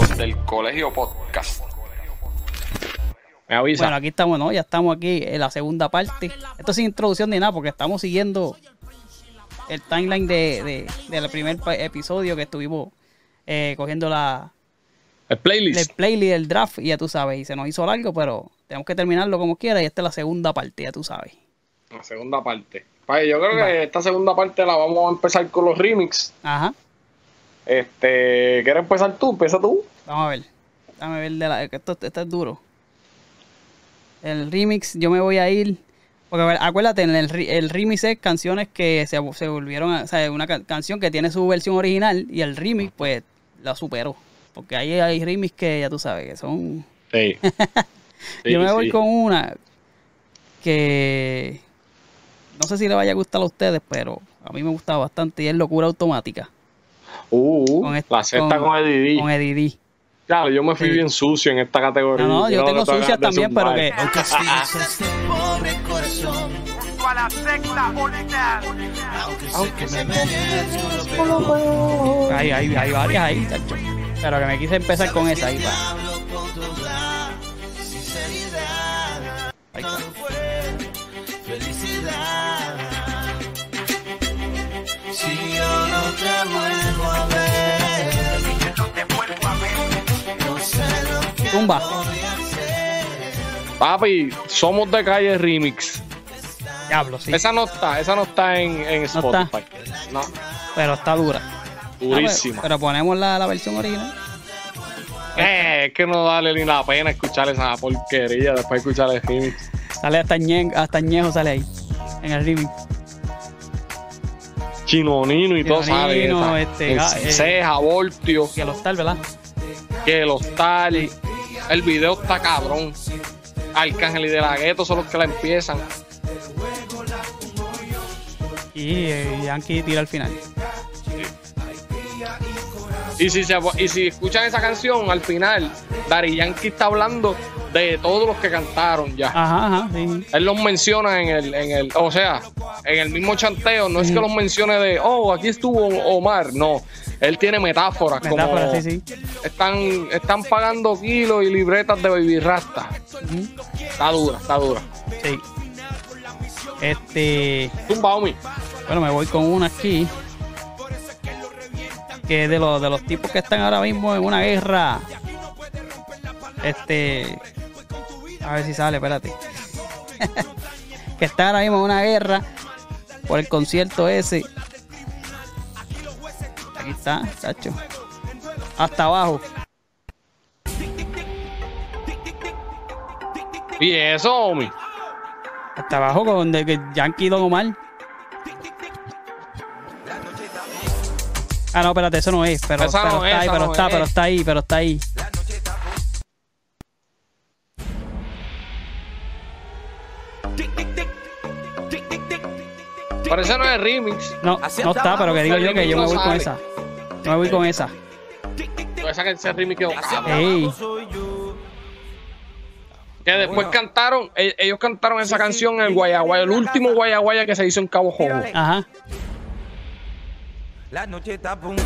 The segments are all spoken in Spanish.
Los del Colegio Podcast. Me avisa. Bueno, aquí estamos, ¿no? Ya estamos aquí en la segunda parte. Esto sin introducción ni nada, porque estamos siguiendo el timeline de, de- del primer episodio que estuvimos eh, cogiendo la, el playlist. el playlist del draft y ya tú sabes, y se nos hizo largo, pero tenemos que terminarlo como quiera y esta es la segunda parte, ya tú sabes. La segunda parte. Vaya, yo creo que esta segunda parte la vamos a empezar con los remix. Ajá, Este, ¿quieres empezar tú? Empieza tú. vamos a ver. Déjame ver de la, esto, esto es duro. El remix, yo me voy a ir. Porque a ver, acuérdate, en el, el remix es canciones que se, se volvieron a. O sea, una ca- canción que tiene su versión original y el remix, pues, la superó. Porque ahí hay remix que ya tú sabes que son. Sí. yo me voy con una que. No sé si le vaya a gustar a ustedes, pero a mí me gusta bastante y es Locura Automática. Uh, Con este- la sexta con- con, Eddie D. Con Eddie D. Claro, yo me fui Sí. bien sucio en esta categoría. No, no, yo tengo sucias también, pero que. A este. Aunque sé que me merezco lo peor. Hay, hay, hay varias ahí, chacho. Pero que me quise empezar con esa ahí. pa. Hablo con toda sinceridad. Ahí está. Felicidad. Si yo no te vuelvo a ver, no sé lo que Tumba. Papi, somos de calle remix. Diablo, sí. Esa no está, esa no está en. Spotify. No, Pero está dura. Durísima. Ah, pero, pero ponemos la, la versión original. Eh, es que no vale ni la pena escuchar esa porquería después de escuchar el remix. Sale hasta Ñe, hasta Ñejo sale ahí. En el remix. Chinonino y todo. Chinonino, esa. este, El ah, eh. Ceja, Voltio, Que los tal, ¿verdad? que los tal. El video está cabrón. Arcángel y de la gueto son los que la empiezan. Y eh, Yankee tira al final. Y si, se, y si escuchan esa canción, al final, Dari Yankee está hablando de todos los que cantaron ya. Ajá, ajá, sí. Él los menciona en el, en el, o sea, en el mismo chanteo, no es que los mencione de, oh, aquí estuvo Omar, no. Él tiene metáforas, Metáfora, como sí, sí. Están, están pagando kilos y libretas de baby rasta. Está dura, está dura. Sí. Este. Tumba, Omi. Bueno, me voy con una aquí. Que de los, de los tipos que están ahora mismo en una guerra. Este. A ver si sale, espérate. que están ahora mismo en una guerra por el concierto ese. Aquí está, chacho. Hasta abajo. Y eso, Omi. Hasta abajo con de que Yankee Don Omar. Ah, no, espérate, eso no es. Pero, Esa pero no está es, ahí, pero no está, es. pero está ahí, pero está ahí. Por eso no es remix. No, no está, pero que digo yo que yo me voy con esa. Yo me voy con esa. Esa que ese remix quedó. Ey, Que después cantaron, e- ellos cantaron esa canción en el Guayaguaya, el último Guayaguaya que se hizo en Cabo Jojo. ajá. La noche tapa un.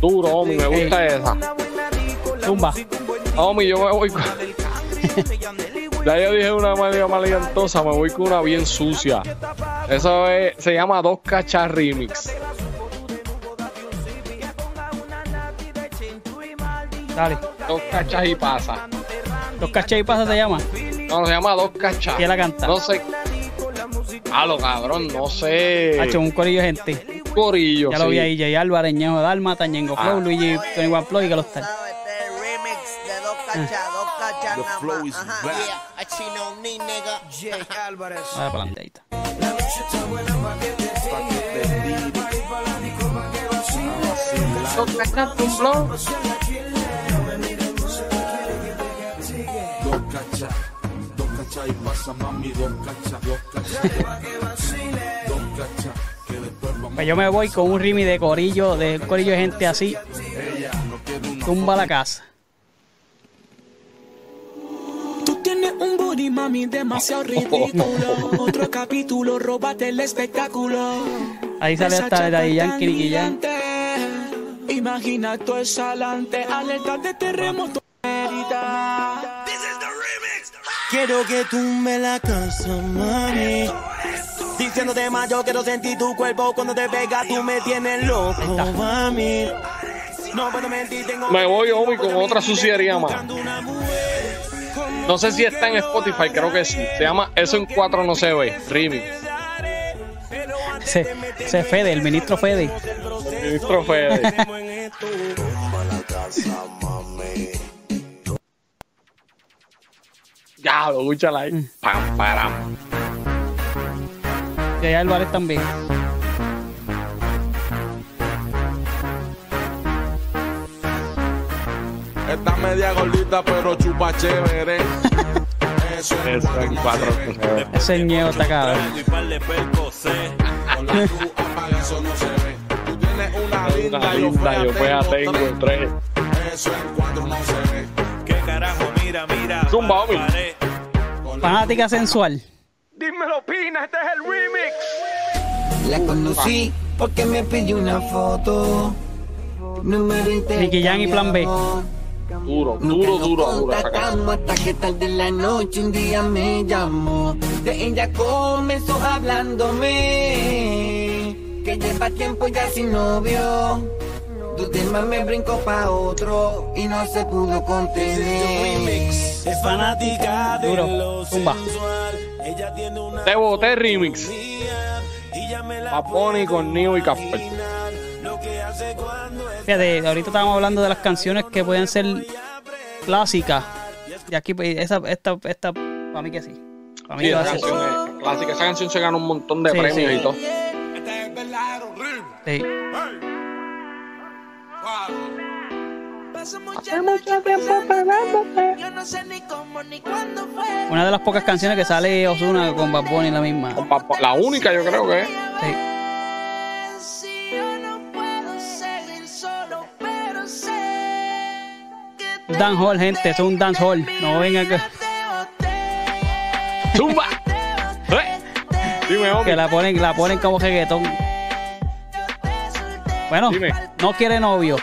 Duro, Omi, me gusta esa. Zumba. Omi, yo me voy con. ya yo dije una manera maleantosa, me voy con una bien sucia. Eso es, se llama Dos Cachas Remix. Dale. Dos Cachas y pasa. Los cachés y pasa se llama. No, se llama Dos Cachas. ¿Quién la canta? No sé. Ah, lo cabrón, no sé. Hacho, un corillo de gente. Corillo. Ya lo sí. vi ahí. Jay Álvarez, Ñejo Dalma, Tañengo Flow, Ah. Luigi, Tony One Flow y que los tal. Este remix de dos cachas, dos cachas The flow is Ajá. back. Yeah, nigga. Jay Álvarez. Vale, para adelante, ahí está. Dos Cachas, un flow. Dos cachas, dos cachas y pasa mami, dos cachas, dos cachas. Dos Pues yo me voy con un rimi de corillo, de un corillo de gente así. Tumba la casa. Tú tienes Un booty mami demasiado ridículo. Otro capítulo, róbate el espectáculo. Ahí sale Esa hasta chapa Daddy Yankee. Imagina todo eso adelante, alerta de terremoto. Mérida. Quiero que tú me la casa, mami. Diciéndote más, yo quiero sentir tu cuerpo cuando te pega, tú me tienes loco, mami. No puedo mentir, tengo Me voy, Omi, con otra suciería más. No sé si está en Spotify, creo que sí. Se llama Eso en 4 no se ve. Remix. Ese, ese Fede, el ministro Fede. Ministro Fede. Ya, lo escúchala ahí. Pam, param. Allá Álvarez también. Está media gordita, pero chupa chévere. Eso es Eso en 4 no se ve. Ese ñeo está cabrón. con la luz apaga, eso no se ve. Tú tienes una linda, Una yo linda, yo fea tengo tres. Eso en cuatro no se ve. ¿Qué carajo? Mira, mira. Zumba, Omi. Paré. Fanática sensual. Dímelo, Pina, este es el remix. La conocí porque me pidió una foto. Número Nicky Jam y Plan B. Duro, duro, duro, duro. hasta que tarde en la noche un día me llamó. De ella comenzó hablándome que lleva tiempo ya sin novio. Dudé más me brincó pa' otro y no se pudo contener. Es fanática de Duro. lo Zumba. sensual. Ella tiene una Te boté remix. Bunny con Neo y Casper. Fíjate, ahorita estábamos hablando de las canciones que pueden ser clásicas. Y aquí, pues, esa, esta, esta, para mí que sí. Para mí Sí, que va esa canción es clásica. Esa canción se ganó un montón de Sí, premios sí. y todo. Sí. Fue. Una de las pocas canciones que sale Ozuna con Bad Bunny la misma. La única, yo creo que es. Sí. Te Dancehall, gente, es un dancehall. No vengan que, ¡Zumba! ¿Eh? Dime, hombre. que la ponen, la ponen como reggaetón. Bueno, Dime. no quiere novio.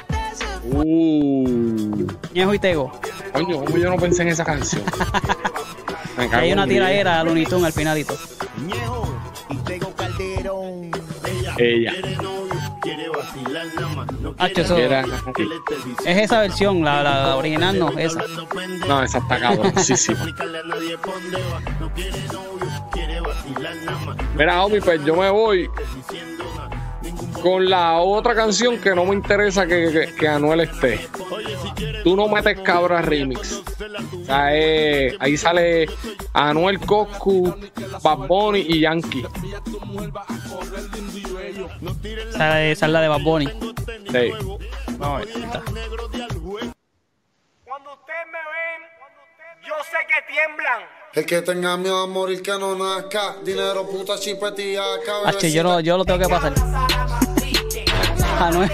Uh. Ñejo y Tego. Coño, ¿cómo yo no pensé en esa canción? Me Y cago hay una en diez. tiradera a Looney Tunes al finalito. Ella. Hacho, eso- Era- es esa versión, la, la original no, esa. No, esa está cabroncísima. Mira, homie, pues yo me voy con la otra canción que no me interesa que, que, que Anuel esté. Tú no metes cabra remix. O sea, eh, ahí sale Anuel Coscu, Bad Bunny y Yankee. Esa, esa es la de Bad Bunny. Sí. Vamos a ver, ahí está. Cuando ustedes me ven, yo sé que tiemblan. El que tenga miedo a morir que no nazca. Dinero, puta, chipetilla, Hacho, yo, lo- yo lo tengo que pasar. Anuel.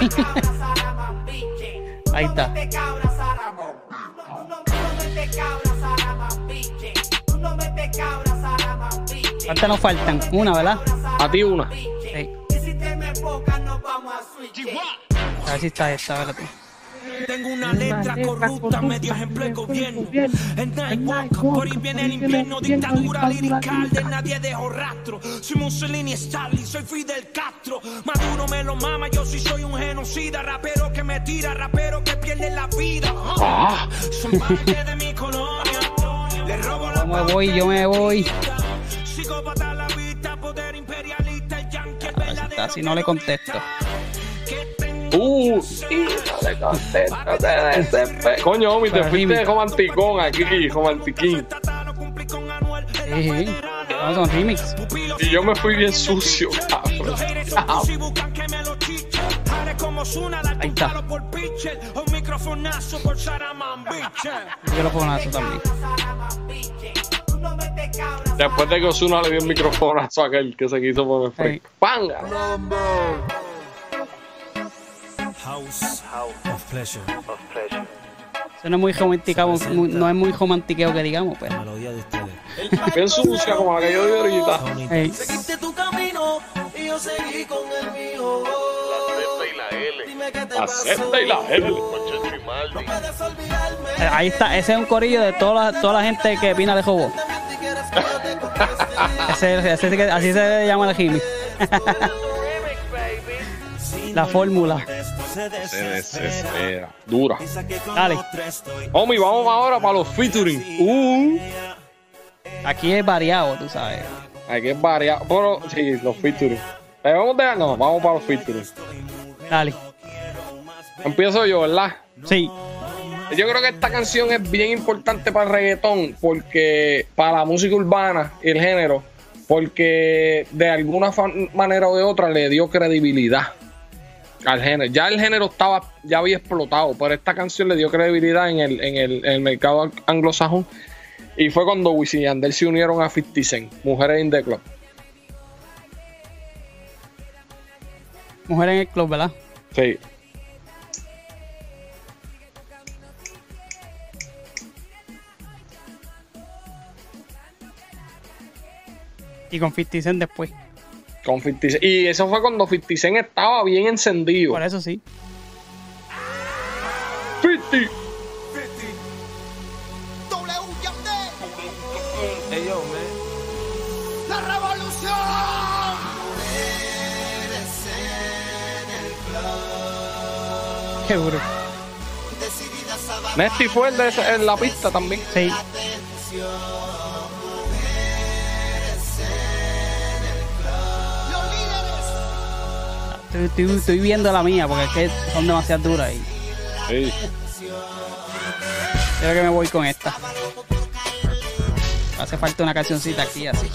Ahí está. ¿Cuántas nos faltan? Una, ¿verdad? A ti una. Sí. A ver si está esta, espérate. Tengo una letra corrupta, medio ejemplo de gobierno. El Nightwalk, por ahí viene el invierno. Dictadura lirical de nadie dejó rastro. Soy Mussolini, Stalin, soy Fidel Castro. Maduro me lo mama, yo sí soy un genocida. Rapero que me tira, rapero que pierde la vida. Ah, Son parte de mi colonia. Le robo la Yo me voy, yo me voy. psicópata a la vista, poder imperialista, el yankee, no le contesto. Uh, contestas, te. Coño, homie, te fuiste romanticón aquí, romantiquín. Sí, sí. No, son remix. Y yo me fui bien sucio, cabrón. Ah, Ahí está. Un microfonazo también. Después de que Osuna le dio el microfonazo a aquel que se quiso poner. Ey. ¡Panga! House of pleasure. Eso no es muy romántico, muy- no es muy romantiqueo que digamos, pero. Melodía de ustedes. Bien sucia como la que yo vi ahorita. Ey, Seguiste tu camino y yo seguí con el mío. La. Z y la L. Eh, ahí está, ese es un corillo de toda la, toda la gente que opina de Jobo. Ese, ese- ese- así se llama el Jimmy. la fórmula. Se desespera. Dura. Dale. Homie, vamos ahora para los featuring. Uh. Aquí es variado, tú sabes. Aquí es variado. Pero, sí, los featuring. ¿Le vamos dejar? No, vamos para los featuring. Dale. Empiezo yo, ¿verdad? Sí. Yo creo que esta canción es bien importante para el reggaetón, porque para la música urbana y el género, porque de alguna manera o de otra le dio credibilidad al género. Ya el género estaba, ya había explotado, pero esta canción le dio credibilidad en el, en el, en el mercado anglosajón. Y fue cuando Wisin y Yandel se unieron a 50 Cent, Mujeres in the Club. Mujer en el club, ¿verdad? Sí. Y con 50 Cent después. Con 50 Cent. Y eso fue cuando 50 Cent estaba bien encendido. Por eso sí. 50. Qué duro. Nesty fue el de en la pista también. Sí. Estoy, estoy- estoy viendo la mía porque es que son demasiado duras y Sí. creo que me voy con esta. Hace falta una cancioncita aquí así.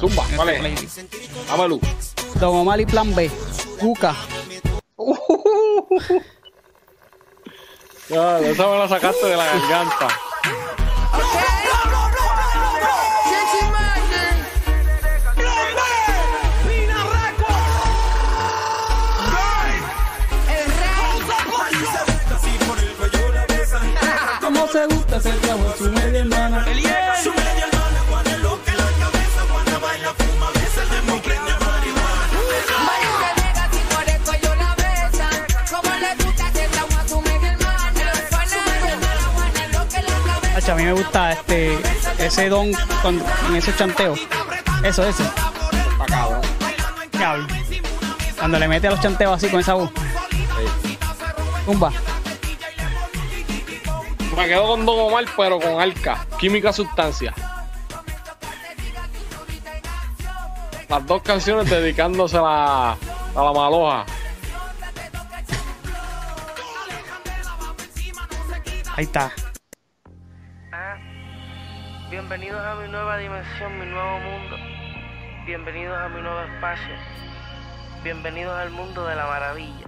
Zumba, playlist. Dámelo. Don Omar y Plan B. Cuca. Ya, esa me la sacaste de la garganta. ¿Cómo se gusta hacer trabajo su media hermana? Hacho, a mí me gusta este ese don con, en esos chanteos. Eso, eso. Cuando le mete a los chanteos así con esa voz. Tumba. Me quedo con Don Omar, pero con Alca. Química Sustancia. Las dos canciones dedicándose a la, a la maloja. Ahí está. Bienvenidos a mi nueva dimensión, mi nuevo mundo. Bienvenidos a mi nuevo espacio. Bienvenidos al mundo de la maravilla.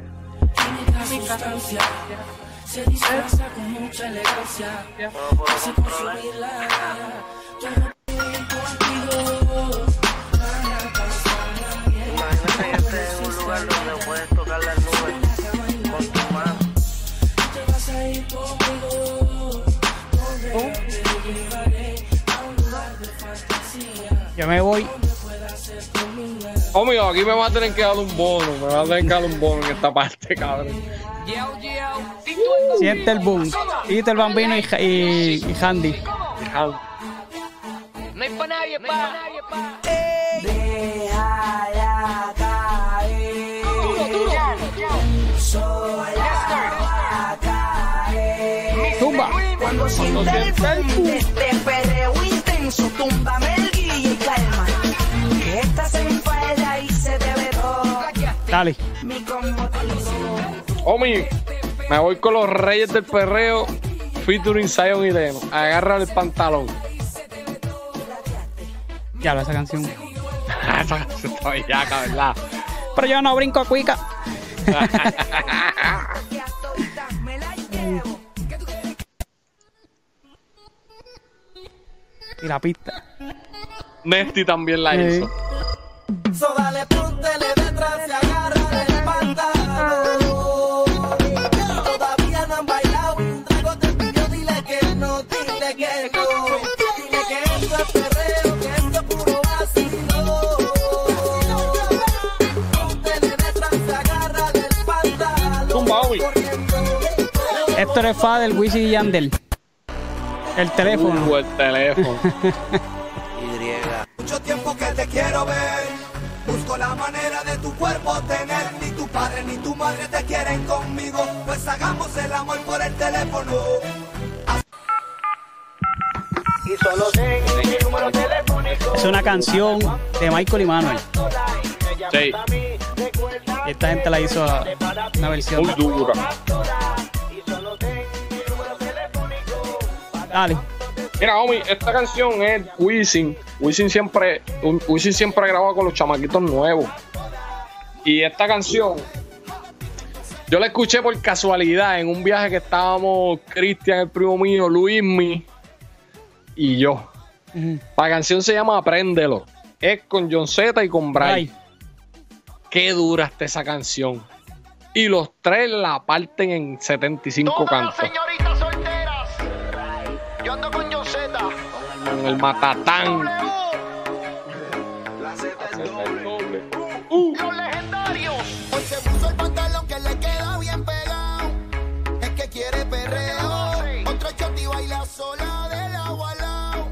Se disfraza con mucha elegancia. Controlar. consumirla. Todo contigo. Imagínate que estés en un lugar donde puedes tocar las nubes con tu mano. Te vas a ir conmigo. Donde te llevaré a un lugar de fantasía. Yo me voy. Oh, mío, aquí me va a tener que dar un bono. Me va a tener que dar un bono en esta parte, cabrón. Siente el boom. Siente el bambino y, y, y Handy. No hay pa' nadie, pa. Caer. Sola caer. Tumba. Cuando sienta el boom de este perreo intenso, túmbame el y calma. Que estás en falda y se te ve todo. Dale. Mi conmotivo. Omi, me voy con los Reyes del Perreo, featuring Zion y Deno. Agarra el pantalón. Ya lo esa canción. Esa canción está bellaca, ¿verdad? Pero yo no brinco a cuica. y la pista. Nesty también la Sí. hizo. Héctor es fa del Wisin y Yandel. El teléfono. Uh, el teléfono. Mucho tiempo que te quiero ver. Busco la manera de tu cuerpo tener. Ni tu padre ni tu madre te quieren conmigo. Pues hagamos el amor por el teléfono. Es una canción de Michael y Manuel. Sí, Esta gente la hizo una versión. muy dura. Dale. Mira, homie, esta canción es Wisin. Wisin siempre, Wisin siempre graba con los chamaquitos nuevos. Y esta canción, yo la escuché por casualidad en un viaje que estábamos Cristian, el primo mío, Luismi y yo. La canción se llama Apréndelo. Es con John Z y con Bray. Ay, Qué dura está esa canción. Y los tres la parten en 75 cantos. señoritas Con el matatán. Los legendarios. Hoy se puso el pantalón que le queda bien pegado. Es que quiere perreo. Otro shot y baila sola del agua al lado.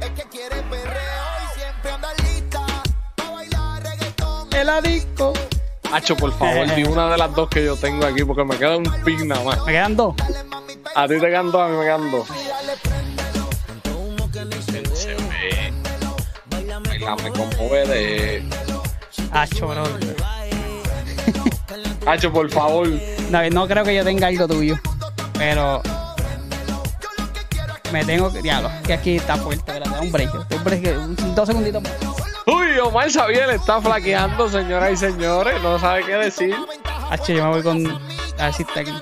Es que quiere perreo y siempre anda lista. Pa' bailar reggaetón. el adicto. Hacho, por favor, di una de las dos que yo tengo aquí porque me queda un pin nada más. Me quedan dos. A ti te quedan dos, a mí me quedan dos. Bailame como de. Hacho, bro. Hacho, por favor. No, no creo que yo tenga algo tuyo. Pero. Me tengo que. Diablo, que aquí está fuerte, ¿verdad? Un break. Un break. Dos segunditos más. Uy, Omar Xavier está flaqueando, señoras y señores. No sabe qué decir. Hacho, yo me voy con. A ver si está aquí.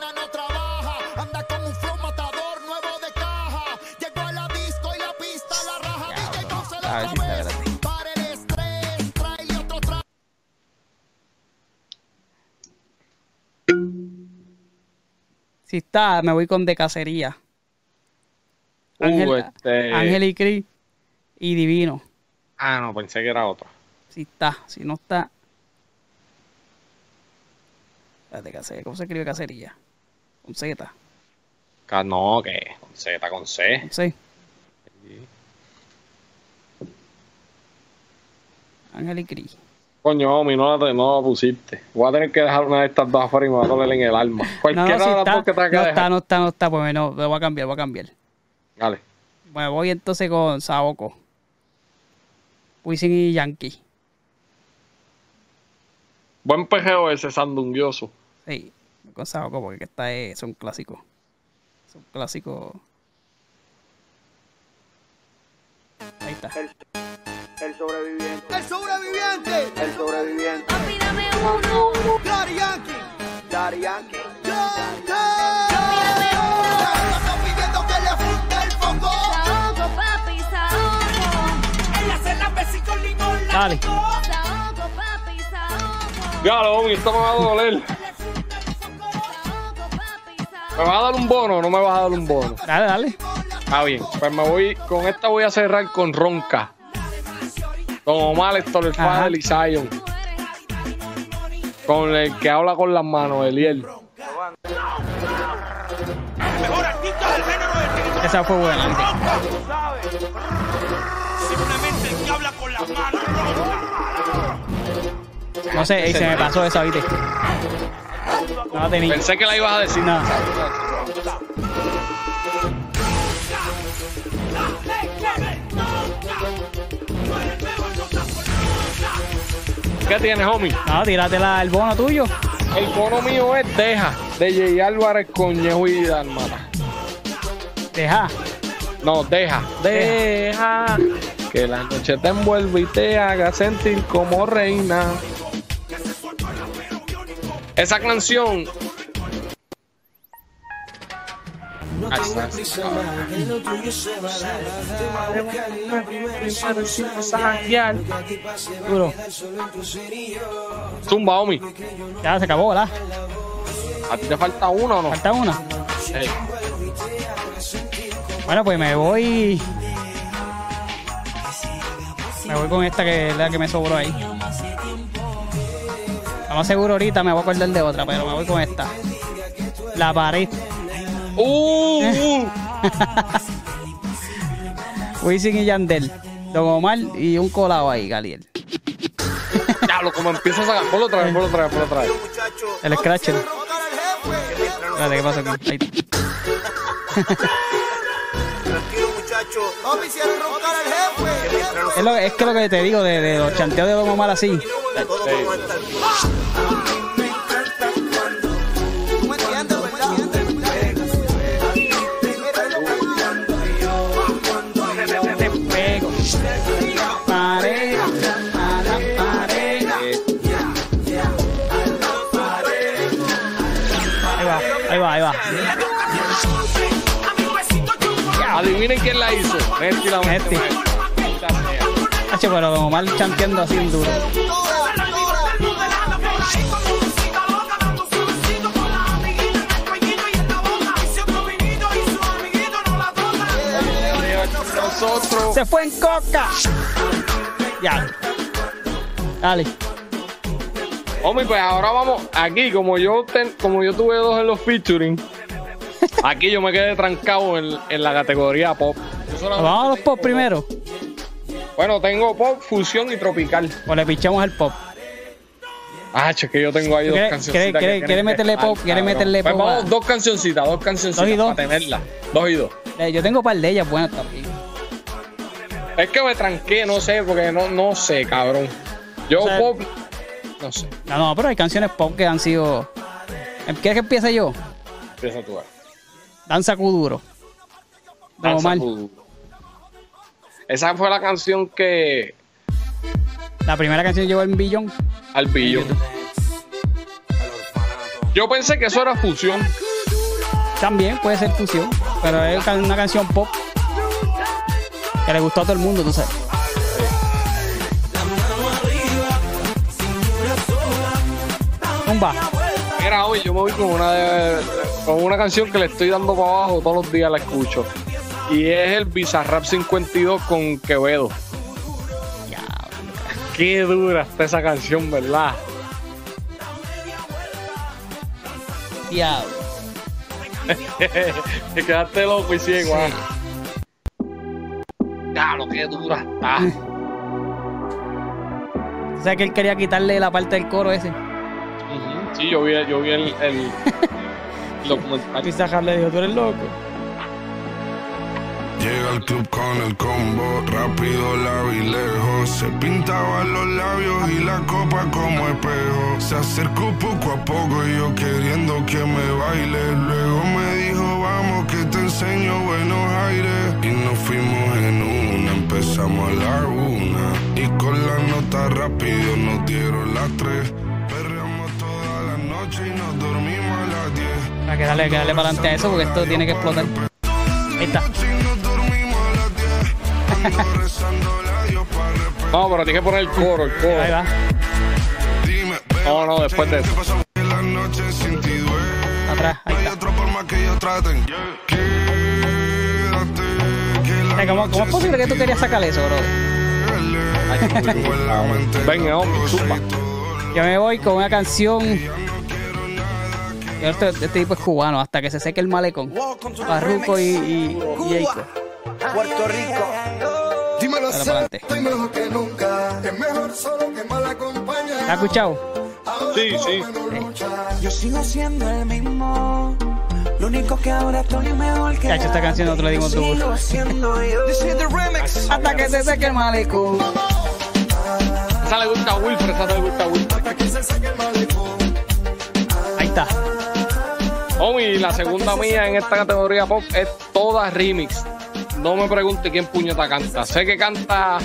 Si está, me voy con de cacería. Ángel, Uh, este- y Cris y Divino. Ah, no, pensé que era otra. Si está, si no está. Espérate, cacería. ¿Cómo se escribe cacería? Con Z. No, que con Z, con C. Con C. Ángel y Cris. Coño, Omi, no la, no la pusiste. Voy a tener que dejar una de estas dos afuera y me va a doler en el alma. No, Cualquiera no, si de las está, dos que tenga que no dejar. está, no está, no está, pues no, lo voy a cambiar, voy a cambiar. Dale. Bueno, voy entonces con Saoko. Wisin y Yankee. Buen pejeo ese sandunguioso. Sí, con Saoko porque esta es, son clásicos. Son clásicos. Ahí está. El sobreviviente. El sobreviviente. El sobreviviente. Papi, dame uno. Daddy Yankee. Daddy Yankee. Limón. la Dale. Ya, Omi, esto me va a doler. ¿Me vas a dar un bono o no me vas a dar un bono? Dale, dale. Está bien. Pues me voy, con esta voy a cerrar con Ronca. Con Omar, Héctor, el. Fadel y Zion. Con el que habla con las manos, Eliel. Mejor artista del género del. Esa fue buena. Simplemente el que habla con las manos. No sé, y se me pasó esa, ¿viste? No la tenía. Pensé que la ibas a decir. No. ¿Qué tienes, homie? No, tírate la- el bono tuyo. El bono mío es Deja, de Jay Álvarez con Ñejo y Dalmata. Deja. No, deja, deja. Que la noche te envuelva y te haga sentir como reina. Esa canción. Duro. Zumba, Omi. Ya se acabó, ¿verdad? ¿A ti te falta uno o no? Falta una. Sí. Bueno, pues me voy. Me voy con esta que es la que me sobró ahí. Vamos seguro ahorita, me voy a acordar de otra, pero me voy con esta. La pared. Uh, uh. Wisin y Yandel. Don Omar y un colado ahí, Galiel. Diablo, como empieza a sacar. Ponlo otra vez, ponlo otra vez, ponlo otra vez. El Scratcher. Espérate, ¿qué pasa aquí? Ahí está. Tranquilo, muchacho. No me hicieron roncar al jefe. Es, lo, es que lo que te digo de, de los chanteos de Don Omar así. Todo la Messi. Hacho, pero Don Omar chanteando así en duro. Nosotros. Se fue en coca. Ya. Dale. Hombre, pues ahora vamos. Aquí, como yo ten- como yo tuve dos en los featuring, aquí yo me quedé trancado en, en la categoría pop. Vamos a los pop primero. Bueno, tengo pop, fusión y tropical. O le pichamos el pop. Ah, che, que yo tengo ahí dos ¿Quiere- cancioncitas. quiere- meterle pop? ¿Quiere meterle Pues pop a- vamos, dos cancioncitas, dos cancioncitas Dos y dos. para tenerlas. Dos y dos. Eh, Yo tengo un par de ellas buenas también. Es que me tranqué, no sé, porque no, no sé, cabrón. Yo O sea, pop, no sé. No, no, pero hay canciones pop que han sido. ¿Quieres que empiece yo? Empieza tú. a- Danza Kuduro. Don Danza Omar. Esa fue la canción que La primera canción llegó en billón. al billón. Yo pensé que eso era fusión. También puede ser fusión, pero es una canción pop que le gustó a todo el mundo, tú sabes. Zumba. Mira, hoy yo me voy con una de- con una canción que le estoy dando para abajo todos los días la escucho. Y es el Bizarrap 52 con Quevedo. Qué dura está esa canción, ¿verdad? Diablo. Te quedaste loco y ciego. ah. Diablo, qué dura está. O sea que él quería quitarle la parte del coro ese. Sí, yo vi, yo vi el, el documental. Pizarra le dijo, tú eres loco. Llega al club con el combo, rápido la vi lejos. Se pintaban los labios y la copa como espejo. Se acercó poco a poco y yo queriendo que me baile. Luego me dijo, vamos que te enseño buenos aires. Y nos fuimos en una, empezamos a la una. Y con la nota rápido nos dieron las tres. Perreamos toda la noche y nos dormimos a las diez. Que darle, hay que darle para adelante a eso porque esto tiene que explotar. Ahí está. No, pero tienes que poner el coro, el coro. Ahí va. No, no, después de eso. Atrás, ahí está. ¿Cómo, cómo es posible que tú querías sacar eso, bro? Venga, hombre, zumba. Yo me voy con una canción. Este, este tipo es cubano, hasta que se seque el malecón. Barruco y, y. Puerto Rico. Dímelo Dale para adelante. estoy mejor que nunca. Es mejor solo que mal acompañado. ¿Has escuchado? Sí, sí. Yo sigo siendo el mismo. Lo único que ahora estoy mejor que Cacho, esta canción. This is the remix. Hasta que se seque el malecón. Esa le gusta a Wilfred, esa le gusta a Wilfred. Ahí está. Homie, la segunda mía en esta categoría pop es toda remix. No me pregunte quién puñeta canta. Sé que canta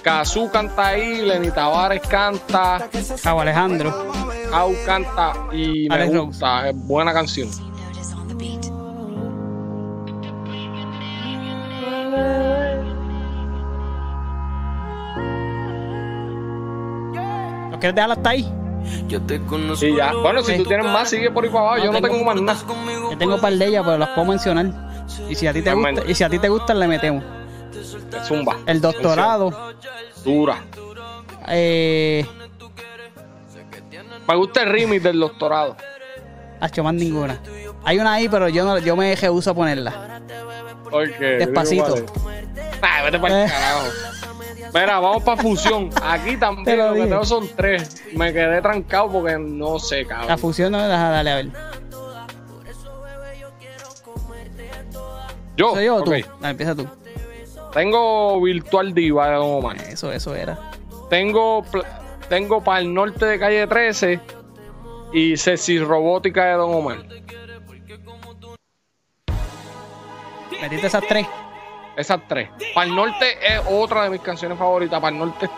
Kazú canta ahí, Lenny Tavares canta, Cabo Alejandro. Au canta y me Alex Rose. gusta. Es buena canción. ¿Lo quieres dejar hasta ahí? Yo te conozco. Y ya. Bueno, si tú tienes más, sigue por ahí para abajo. Yo no tengo más nada. Yo tengo un par de ellas, pero las puedo mencionar. Y si a ti te gusta, y si a ti te gusta, le metemos. Zumba. El doctorado. Dura. Eh, Me gusta el remix del doctorado. hecho más ninguna. Hay una ahí, pero yo no, yo me rehuso a ponerla. Porque, Despacito. digo, vale. Ah, vete para Eh. el carajo. Mira, vamos para fusión. Aquí Te también lo lo que tengo son tres. Me quedé trancado porque no sé, La cabrón. fusión no me deja darle a ver. Yo, ¿Soy yo o tú? Dale, empieza tú. Tengo Virtual Diva de Don Omar. Eso, eso era. Tengo, tengo para el norte de calle 13 y Ceci Robótica de Don Omar. Metiste esas tres. Esas tres. Para el norte es otra de mis canciones favoritas. Para el norte,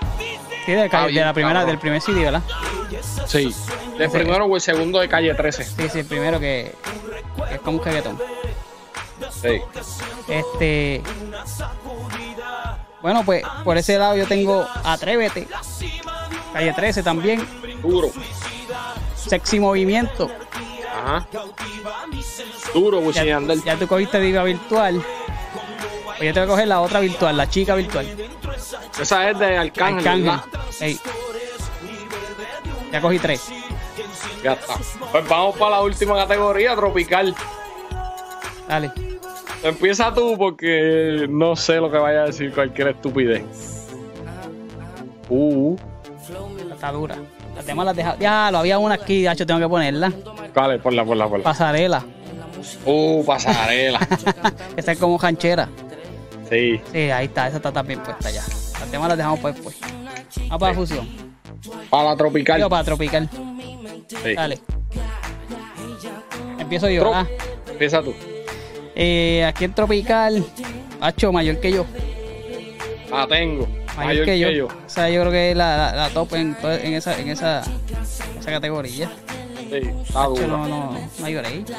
Sí, de, la primera, del primer CD, ¿verdad? sí. El primero o el segundo de calle 13. Sí, sí, el primero que, que es como un reggaetón. Sí. Este. Bueno, pues por ese lado yo tengo Atrévete. Calle 13 también. Duro. Sexy Movimiento. Ajá. Duro, y Ya, ya tú cogiste Diva Virtual. Pues yo te voy a coger la otra virtual, la chica virtual. Esa es de Arcángel. Arcángel. Ya cogí tres. Ya está. Pues vamos para la última categoría, tropical. Dale. Empieza tú porque no sé lo que vaya a decir cualquier estupidez. Uh, Está dura. Las demás las deja. Ya, lo había una aquí, yo tengo que ponerla. vale, ponla, ponla, ponla. Pasarela. Uh, pasarela. Esta es como canchera. sí. Sí, ahí está, esa está también puesta ya. Las demás las dejamos para después. Vamos para la fusión. Para la tropical. Yo para tropical. Sí. Dale. Empiezo yo, Tro- ¿ah? Empieza tú. Eh, aquí en tropical, Hacho, mayor que yo. Ah, tengo. Mayor, que, yo. O sea, yo creo que es la, la, la top en, en esa, en esa, esa categoría. Sí, está Hacho, no, no, break.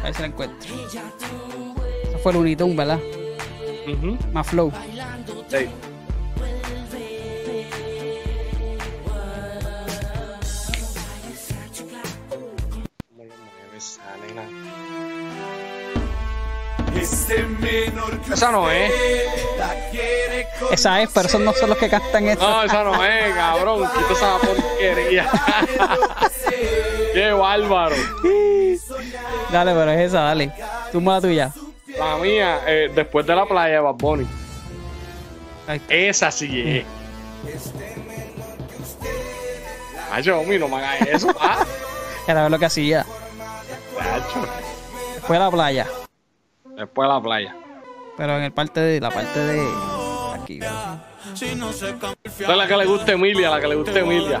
A ver si la encuentro. Ese fue el Unitune, ¿verdad? Ujú. Más flow. Sí. Esa no es. Esa es, pero esos no son los que cantan esto. No, esa no es, cabrón. Quita esa porquería. Qué bárbaro. Dale, pero es esa, dale. Tú la tuya. La mía, eh, después de la playa de Bad Bunny. Esa sí es. Ay, homie, no me hagas eso, ah. Era ver lo que hacía. Tacho. Fue a la playa. Después de la playa. Pero en el parte de la parte de aquí. Esa es la que le gusta a Emilia, la que le gusta a Emilia.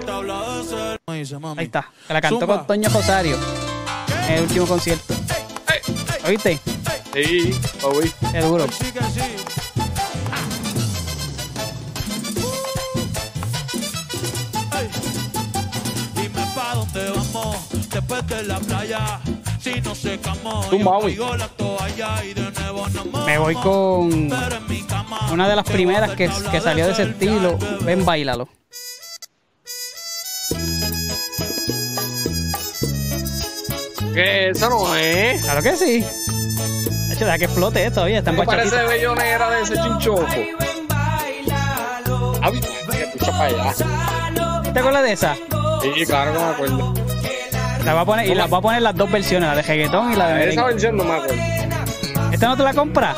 Ahí está. Que la cantó con Toño Rosario. En el último concierto. ¿Oíste? Sí, vi. Qué duro. Dime pa' dónde vamos después de la playa. Si no secamos, Tú, yo la toalla y de nuevo nos Me voy con una de las primeras que, que salió de ese estilo. Ven, bailalo. Que eso no es. Claro que sí. De hecho, deja que explote esto todavía. Están ¿Qué parece bellonera de ese chinchoco? Ay, escucha para allá. ¿Te acuerdas de esa? Sí, claro que me acuerdo. La voy a poner, y las voy a poner las dos versiones, la de reggaetón y la de Esa versión no me acuerdo. ¿Esta no te la compras?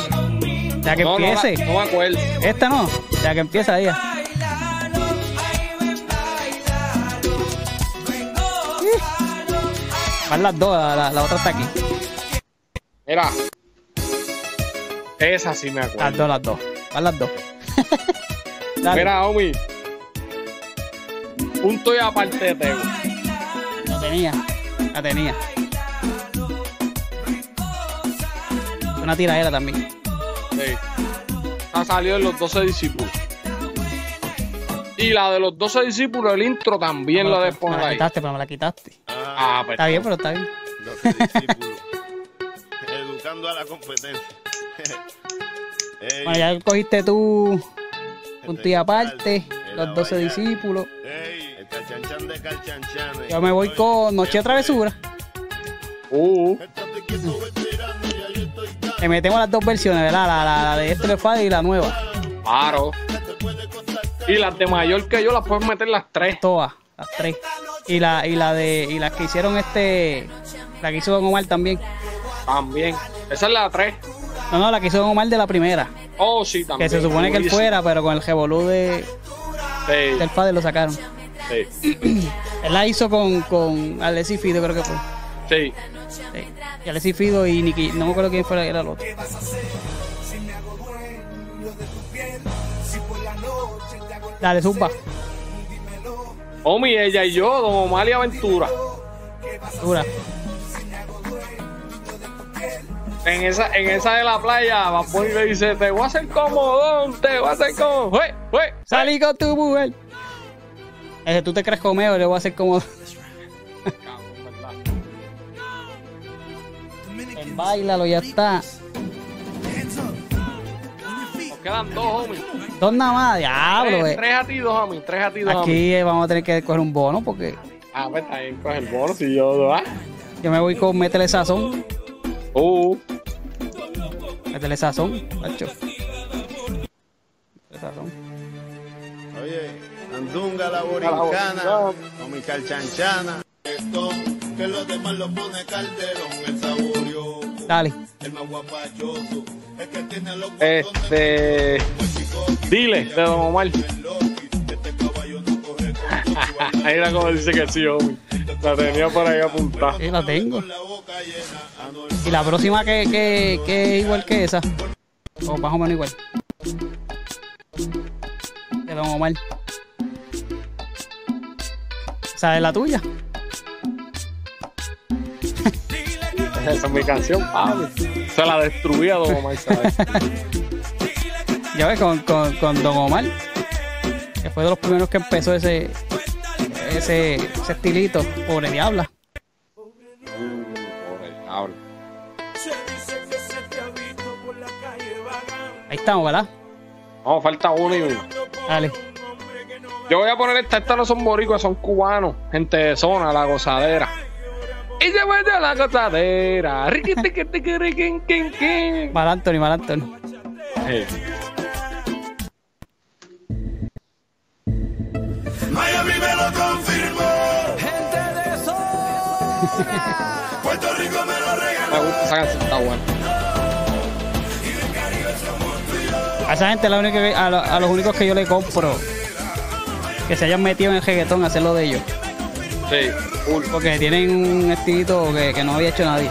Ya que No, no, empiece. no me acuerdo. Esta no. Ya que empieza ella. Van las dos, la, la- la otra está aquí. Mira. Esa sí me Las acuerdo. dos, las dos. Van las dos. Mira, Omi. Punto y aparte de Tego. La tenía. La tenía. Una tiradera también. Sí. Ha salido en los 12 discípulos. Y la de los 12 discípulos, el intro también lo debes Me poner la quitaste, pero me la quitaste. Ah, pues. Está bien, pero está bien. Educando a la competencia. Bueno, ya cogiste tu punto y aparte, el los 12 abayá. discípulos. Yo me voy con Noche de Travesura. Uh, Le metemos las dos versiones, ¿verdad? La, la, la de este y la nueva. Claro. Y las de mayor que yo las puedes meter las tres. Todas, las tres. Y la, y la de, y las que hicieron este, la que hizo Don Omar también. También. Esa es la tres. No, no, la que hizo Don Omar de la primera. Oh, sí, también. Que se supone que él fuera, pero con el revolú de, Sí, del lo sacaron. Sí. Él la hizo con, con Alessi Fido, creo que fue. Sí. Sí. Y Alessi Fido y Nicky, no me acuerdo quién fue, era el otro. Dale, Zumba. Omi, ella y yo, Don Omar y Aventura. Dura. En esa, en esa de la playa, va a y le dice, te voy a hacer comodón, te voy a hacer como. ¡Jue, jue! Salí con tu mujer. Ese tú te crees comeo, le voy a hacer como. El bailalo, ya está. Nos quedan dos, homie. Dos nada más, diablo, Tres, eh. tres a ti, dos mí, tres a ti, dos. Aquí eh, vamos a tener que coger un bono porque Ah, pues también coge el bono si yo, ¿ah? yo me voy con métele sazón. Uh, Métele sazón, macho. Métele sazón. Oye, Andunga la borincana, o mi calchanchana. Esto, que los demás lo pone calderón, el saborio. Dale. El más guapachoso, el que tiene los este. Dile, de Don Omar. Ahí era como dice que sí, homie. La tenía por ahí apuntada. Sí, la tengo. Y la próxima que, que, que es igual que esa. O más o menos igual. De Don Omar. ¿Sabes la tuya? Esa es mi canción, papi. Se la destruía Don Omar, ¿sabes? Ya ves, con, con, con Don Omar. Que fue de los primeros que empezó ese, ese, ese estilito. Pobre diabla. Pobre diablo. Ahí estamos, ¿verdad? No, falta uno y uno. Dale. Yo voy a poner esta, estas no son boricuas, son cubanos, gente de zona, la gozadera. Y se fue de la gozadera. Mal Anthony, mal Anthony. Sí. Miami me lo confirmó. Gente de zona. Puerto Rico me lo regaló. Me gusta esa canción, está buena. A esa gente la única que- a, lo- a los únicos que yo le compro que se hayan metido en el reggaetón a hacer lo de ellos. Sí, cool. Porque tienen un estilito que, que no había hecho nadie.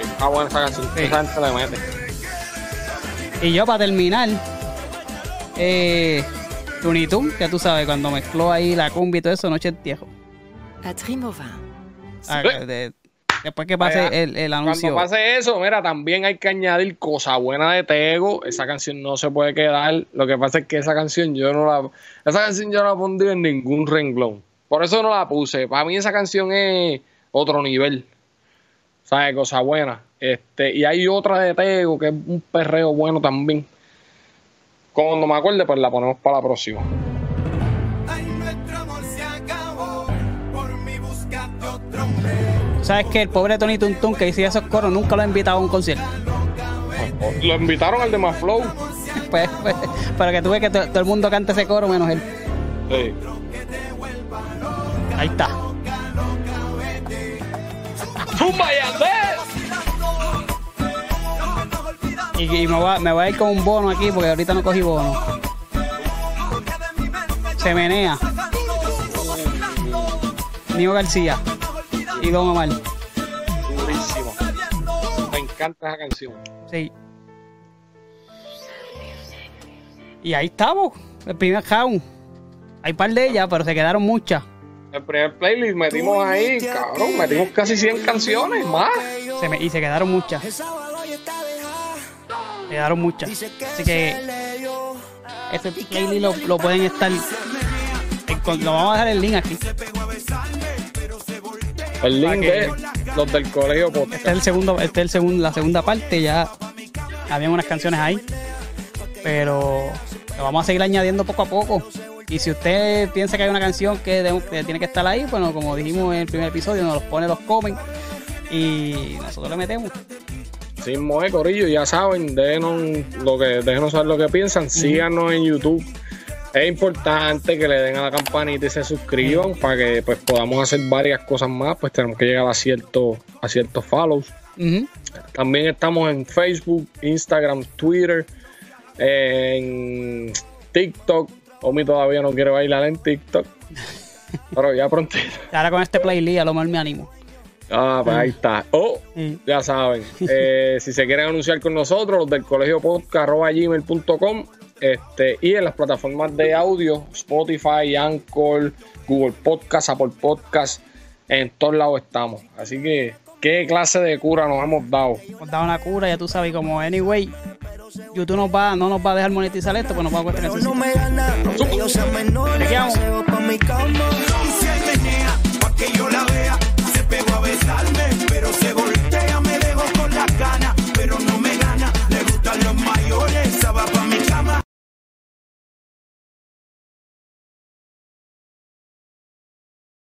Está buena esa canción. Esa gente le mete. Y yo para terminar, eh, Looney Tunes, que tú sabes, cuando mezcló ahí la cumbia y todo eso, Noche en Tiejo. Patrick. Ah, de- después que pase Vaya, el, el anuncio. Cuando pase eso, mira, también hay que añadir cosa buena de Tego. Esa canción no se puede quedar. Lo que pasa es que esa canción yo no la. Esa canción yo no la pondría en ningún renglón. Por eso no la puse. Para mí esa canción es otro nivel. ¿Sabes? Cosa buena. Este, y hay otra de Tego que es un perreo bueno también. Cuando me acuerde, pues la ponemos para la próxima. ¿Sabes que El pobre Tony Tuntun que hacía esos coros nunca lo ha invitado a un concierto. Lo invitaron al de más Flow. Pues, pues, para que tú veas que to- todo el mundo canta ese coro menos él. Sí. Ahí está. ¡Zumba! Y, y me, voy a, me voy a ir con un bono aquí porque ahorita no cogí bono. Se menea. Nio García. Y Don Omar. Durísimo. Me encanta esa canción. Sí. Y ahí estamos. El primer round. Hay par de ellas, pero se quedaron muchas. El primer playlist metimos ahí, cabrón, metimos casi 100 canciones más. Se me- y se quedaron muchas. Se quedaron muchas. Así que este playlist lo, lo pueden estar. Lo vamos a dejar el link aquí. El link de los del colegio podcast. Este es el segundo, este es el segundo, la segunda parte. Ya habían unas canciones ahí. Pero lo vamos a seguir añadiendo poco a poco. Y si usted piensa que hay una canción que, de- que tiene que estar ahí, bueno, como dijimos en el primer episodio, nos los pone, los comen. Y nosotros le metemos. Sí, Moe Corillo, ya saben, déjenos, lo que, déjenos saber lo que piensan. Síganos en YouTube. Es importante que le den a la campanita y se suscriban para que pues podamos hacer varias cosas más. Pues tenemos que llegar a ciertos a ciertos follows. También estamos en Facebook, Instagram, Twitter, en TikTok. Omi todavía no quiere bailar en TikTok. Pero ya pronto. Ahora con este playlist a lo mejor me animo. Ah, pues ahí está. Oh, ya saben. Eh, si se quieren anunciar con nosotros, los del colegio podcast.gmail.com este, y en las plataformas de audio, Spotify, Anchor, Google Podcast, Apple Podcast, en todos lados estamos. Así que, ¿qué clase de cura nos hemos dado? Nos da una cura, ya tú sabes, como anyway, YouTube nos va, no nos va a dejar monetizar esto, pues nos va a costar No me gana, pa' mi cama. Se pa' que yo la vea. Se pegó a besarme, pero se voltea, me